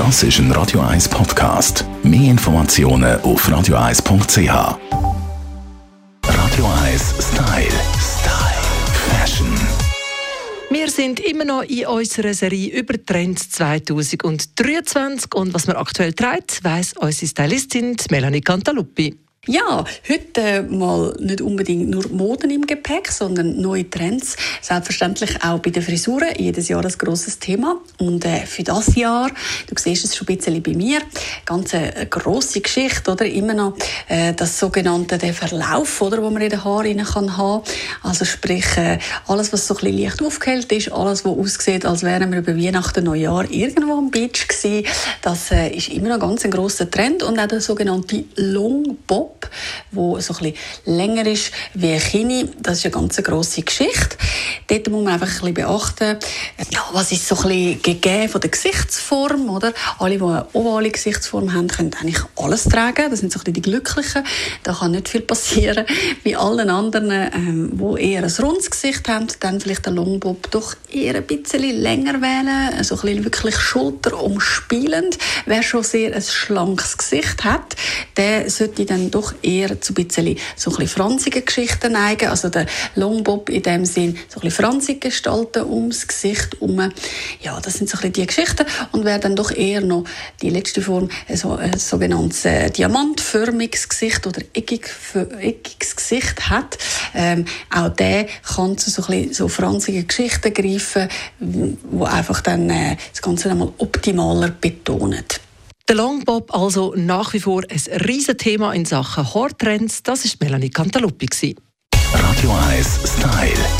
Das ist ein Radio 1 Podcast. Mehr Informationen auf radio1.ch. Radio 1 Style. Wir sind immer noch in unserer Serie über Trends 2023 und was wir aktuell trägt, weiss unsere Stylistin Melanie Cantaluppi. Ja, heute äh, mal nicht unbedingt nur Moden im Gepäck, sondern neue Trends. Selbstverständlich auch bei den Frisuren. Jedes Jahr ein grosses Thema. Und äh, für das Jahr, du siehst es schon ein bisschen bei mir, ganz eine grosse Geschichte, oder? Immer noch äh, das sogenannte der Verlauf, oder? Wo man in den Haaren kann haben. Also sprich, äh, alles, was so ein bisschen leicht aufgehellt ist, alles, was aussieht, als wären wir über Weihnachten, Neujahr irgendwo am Beach gewesen. Das äh, ist immer noch ganz ein grosser Trend. Und auch der sogenannte Long Bob Wo so ein bisschen länger ist wie ein Kini. Das ist eine ganz grosse Geschichte. Dort muss man einfach ein bisschen beachten, ja, was ist so ein bisschen gegeben von der Gesichtsform, oder? Alle, die eine ovale Gesichtsform haben, können eigentlich alles tragen. Das sind so ein bisschen die Glücklichen. Da kann nicht viel passieren. Wie allen anderen, ähm, die eher ein rundes Gesicht haben, dann vielleicht den Longbob doch eher ein bisschen länger wählen. So ein bisschen wirklich schulterumspielend. Wer schon sehr ein schlankes Gesicht hat, der sollte dann doch eher zu ein bisschen, so ein bisschen franzigen Geschichten neigen. Also der Longbob in dem Sinn so ein bisschen franzig gestalten ums Gesicht herum. Ja, das sind so ein bisschen die Geschichten. Und wer dann doch eher noch die letzte Form, so ein sogenanntes äh, diamantförmiges Gesicht oder eckig, eckiges Gesicht hat, ähm, auch der kann zu so, ein bisschen so franzigen Geschichten greifen, wo einfach dann äh, das Ganze einmal optimaler betonen. Der Longbob also nach wie vor ein Riesenthema in Sachen Haartrends. Das ist Melanie Cantaluppi. Radio 1 Style. Style.